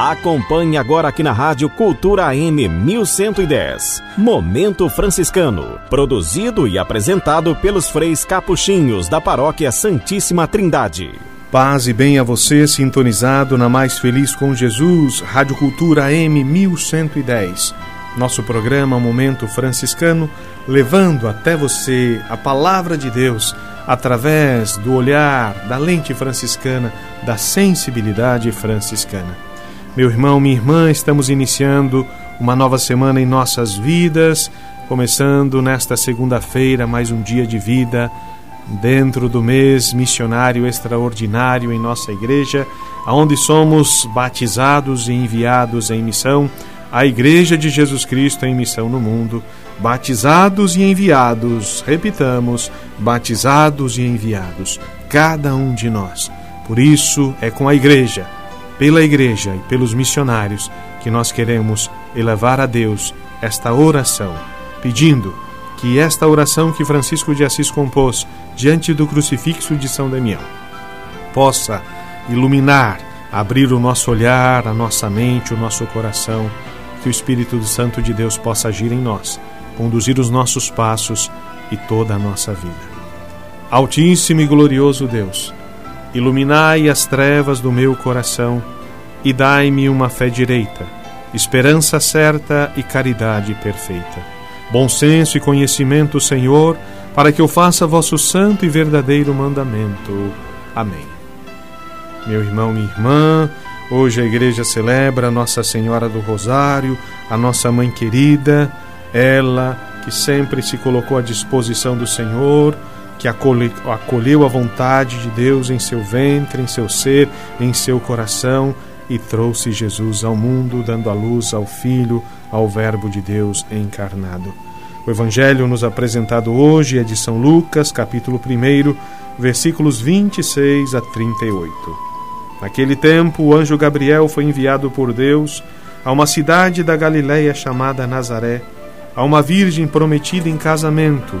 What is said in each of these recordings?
Acompanhe agora aqui na Rádio Cultura AM 1110. Momento Franciscano. Produzido e apresentado pelos freis capuchinhos da Paróquia Santíssima Trindade. Paz e bem a você, sintonizado na Mais Feliz com Jesus, Rádio Cultura AM 1110. Nosso programa Momento Franciscano, levando até você a palavra de Deus através do olhar, da lente franciscana, da sensibilidade franciscana. Meu irmão, minha irmã, estamos iniciando uma nova semana em nossas vidas, começando nesta segunda-feira mais um dia de vida dentro do mês missionário extraordinário em nossa igreja, aonde somos batizados e enviados em missão, a Igreja de Jesus Cristo em missão no mundo, batizados e enviados, repitamos, batizados e enviados, cada um de nós. Por isso é com a igreja pela igreja e pelos missionários que nós queremos elevar a Deus esta oração, pedindo que esta oração que Francisco de Assis compôs diante do crucifixo de São Damião possa iluminar, abrir o nosso olhar, a nossa mente, o nosso coração, que o Espírito Santo de Deus possa agir em nós, conduzir os nossos passos e toda a nossa vida. Altíssimo e glorioso Deus, Iluminai as trevas do meu coração e dai-me uma fé direita, esperança certa e caridade perfeita. Bom senso e conhecimento, Senhor, para que eu faça vosso santo e verdadeiro mandamento. Amém. Meu irmão, minha irmã, hoje a igreja celebra Nossa Senhora do Rosário, a nossa mãe querida, ela que sempre se colocou à disposição do Senhor que acolheu a vontade de Deus em seu ventre, em seu ser, em seu coração e trouxe Jesus ao mundo, dando a luz ao Filho, ao Verbo de Deus encarnado. O Evangelho nos apresentado hoje é de São Lucas, capítulo 1, versículos 26 a 38. Naquele tempo, o anjo Gabriel foi enviado por Deus a uma cidade da Galiléia chamada Nazaré, a uma virgem prometida em casamento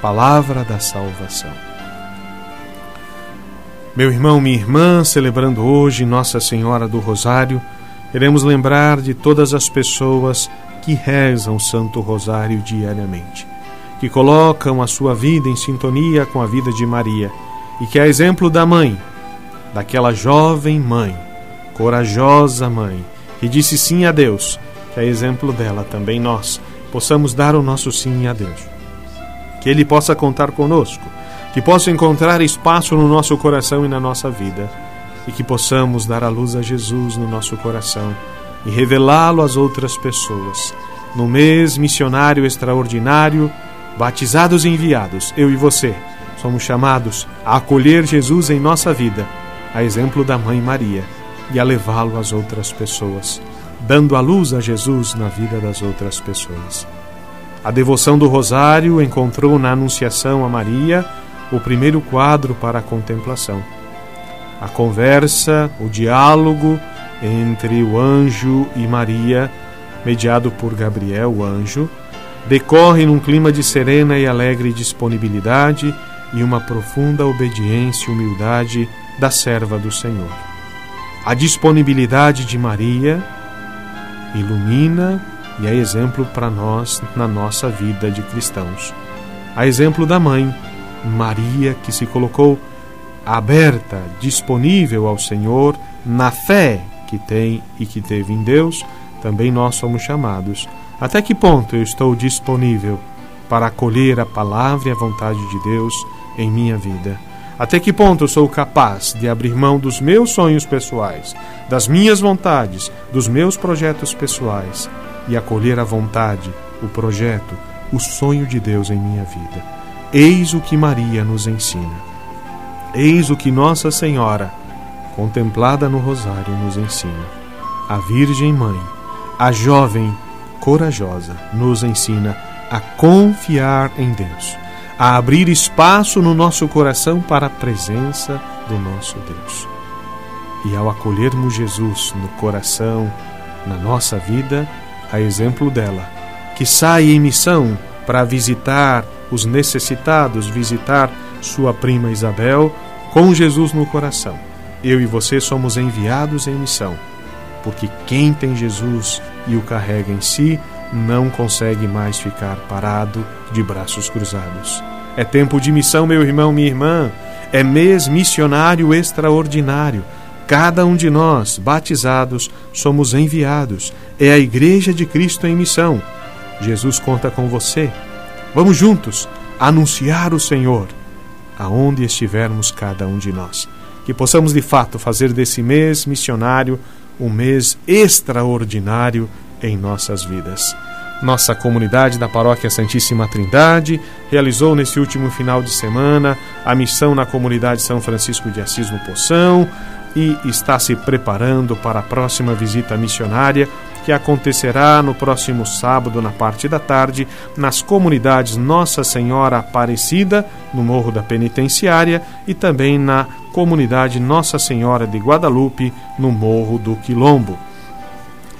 Palavra da salvação. Meu irmão, minha irmã, celebrando hoje Nossa Senhora do Rosário, queremos lembrar de todas as pessoas que rezam o Santo Rosário diariamente, que colocam a sua vida em sintonia com a vida de Maria e que, a exemplo da mãe, daquela jovem mãe, corajosa mãe, que disse sim a Deus, que a exemplo dela também nós possamos dar o nosso sim a Deus que Ele possa contar conosco, que possa encontrar espaço no nosso coração e na nossa vida, e que possamos dar a luz a Jesus no nosso coração e revelá-lo às outras pessoas. No mês missionário extraordinário, batizados e enviados, eu e você, somos chamados a acolher Jesus em nossa vida, a exemplo da Mãe Maria, e a levá-lo às outras pessoas, dando a luz a Jesus na vida das outras pessoas. A devoção do Rosário encontrou na Anunciação a Maria o primeiro quadro para a contemplação. A conversa, o diálogo entre o anjo e Maria mediado por Gabriel, o anjo, decorre num clima de serena e alegre disponibilidade e uma profunda obediência e humildade da serva do Senhor. A disponibilidade de Maria ilumina e é exemplo para nós na nossa vida de cristãos. A exemplo da mãe, Maria, que se colocou aberta, disponível ao Senhor, na fé que tem e que teve em Deus, também nós somos chamados. Até que ponto eu estou disponível para acolher a palavra e a vontade de Deus em minha vida? Até que ponto eu sou capaz de abrir mão dos meus sonhos pessoais, das minhas vontades, dos meus projetos pessoais e acolher a vontade, o projeto, o sonho de Deus em minha vida? Eis o que Maria nos ensina. Eis o que Nossa Senhora, contemplada no Rosário, nos ensina. A Virgem Mãe, a jovem corajosa, nos ensina a confiar em Deus, a abrir espaço no nosso coração para a presença do nosso Deus. E ao acolhermos Jesus no coração, na nossa vida, a exemplo dela, que sai em missão para visitar os necessitados, visitar sua prima Isabel, com Jesus no coração. Eu e você somos enviados em missão, porque quem tem Jesus e o carrega em si não consegue mais ficar parado de braços cruzados. É tempo de missão, meu irmão, minha irmã. É mês missionário extraordinário. Cada um de nós, batizados, somos enviados. É a Igreja de Cristo em missão. Jesus conta com você. Vamos juntos anunciar o Senhor aonde estivermos cada um de nós. Que possamos de fato fazer desse mês missionário um mês extraordinário em nossas vidas. Nossa comunidade da Paróquia Santíssima Trindade realizou nesse último final de semana a missão na comunidade São Francisco de Assis no Poção e está se preparando para a próxima visita missionária que acontecerá no próximo sábado, na parte da tarde, nas comunidades Nossa Senhora Aparecida, no Morro da Penitenciária, e também na comunidade Nossa Senhora de Guadalupe, no Morro do Quilombo.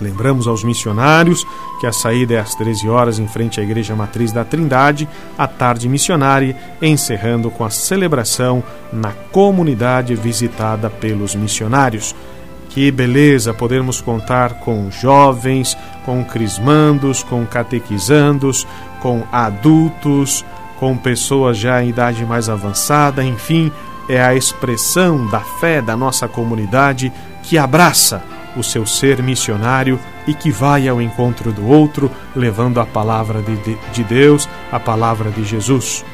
Lembramos aos missionários que a saída é às 13 horas em frente à Igreja Matriz da Trindade, a tarde missionária, encerrando com a celebração na comunidade visitada pelos missionários. Que beleza podermos contar com jovens, com crismandos, com catequizandos, com adultos, com pessoas já em idade mais avançada, enfim, é a expressão da fé da nossa comunidade que abraça o seu ser missionário e que vai ao encontro do outro, levando a palavra de, de, de Deus, a palavra de Jesus.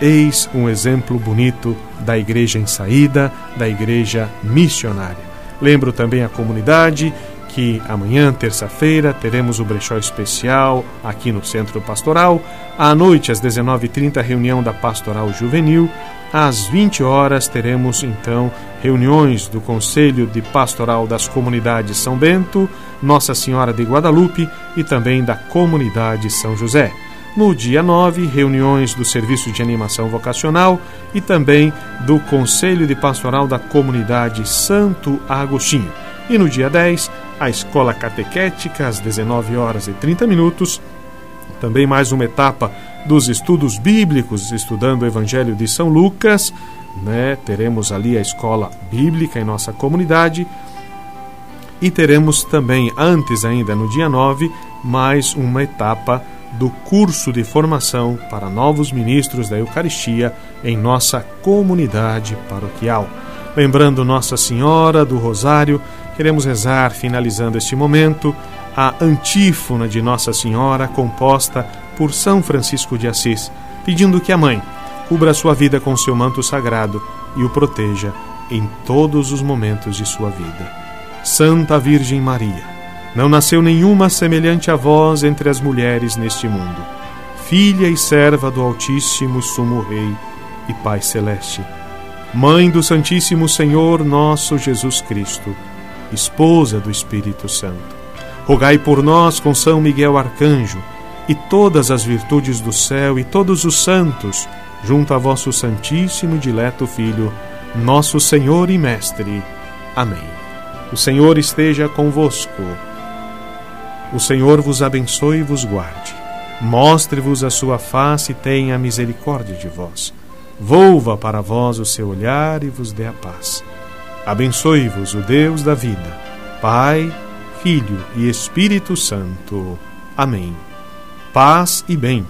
Eis um exemplo bonito da igreja em saída, da igreja missionária. Lembro também a comunidade que amanhã, terça-feira, teremos o brechó especial aqui no Centro Pastoral. À noite, às 19h30, reunião da Pastoral Juvenil. Às 20 horas teremos então reuniões do Conselho de Pastoral das Comunidades São Bento, Nossa Senhora de Guadalupe e também da Comunidade São José. No dia 9, reuniões do Serviço de Animação Vocacional e também do Conselho de Pastoral da Comunidade Santo Agostinho. E no dia 10, a Escola Catequética, às 19 horas e 30 minutos. Também mais uma etapa dos estudos bíblicos, estudando o Evangelho de São Lucas. Né? Teremos ali a escola bíblica em nossa comunidade. E teremos também, antes ainda no dia 9, mais uma etapa do curso de formação para novos ministros da Eucaristia em nossa comunidade paroquial. Lembrando Nossa Senhora do Rosário, queremos rezar, finalizando este momento, a antífona de Nossa Senhora, composta por São Francisco de Assis, pedindo que a Mãe cubra sua vida com seu manto sagrado e o proteja em todos os momentos de sua vida. Santa Virgem Maria não nasceu nenhuma semelhante a vós entre as mulheres neste mundo, filha e serva do Altíssimo Sumo Rei e Pai Celeste. Mãe do Santíssimo Senhor nosso Jesus Cristo, esposa do Espírito Santo. Rogai por nós com São Miguel Arcanjo e todas as virtudes do céu e todos os santos, junto a vosso Santíssimo e Dileto Filho, nosso Senhor e Mestre. Amém. O Senhor esteja convosco. O Senhor vos abençoe e vos guarde. Mostre-vos a sua face e tenha misericórdia de vós. Volva para vós o seu olhar e vos dê a paz. Abençoe-vos o Deus da vida, Pai, Filho e Espírito Santo. Amém. Paz e bem.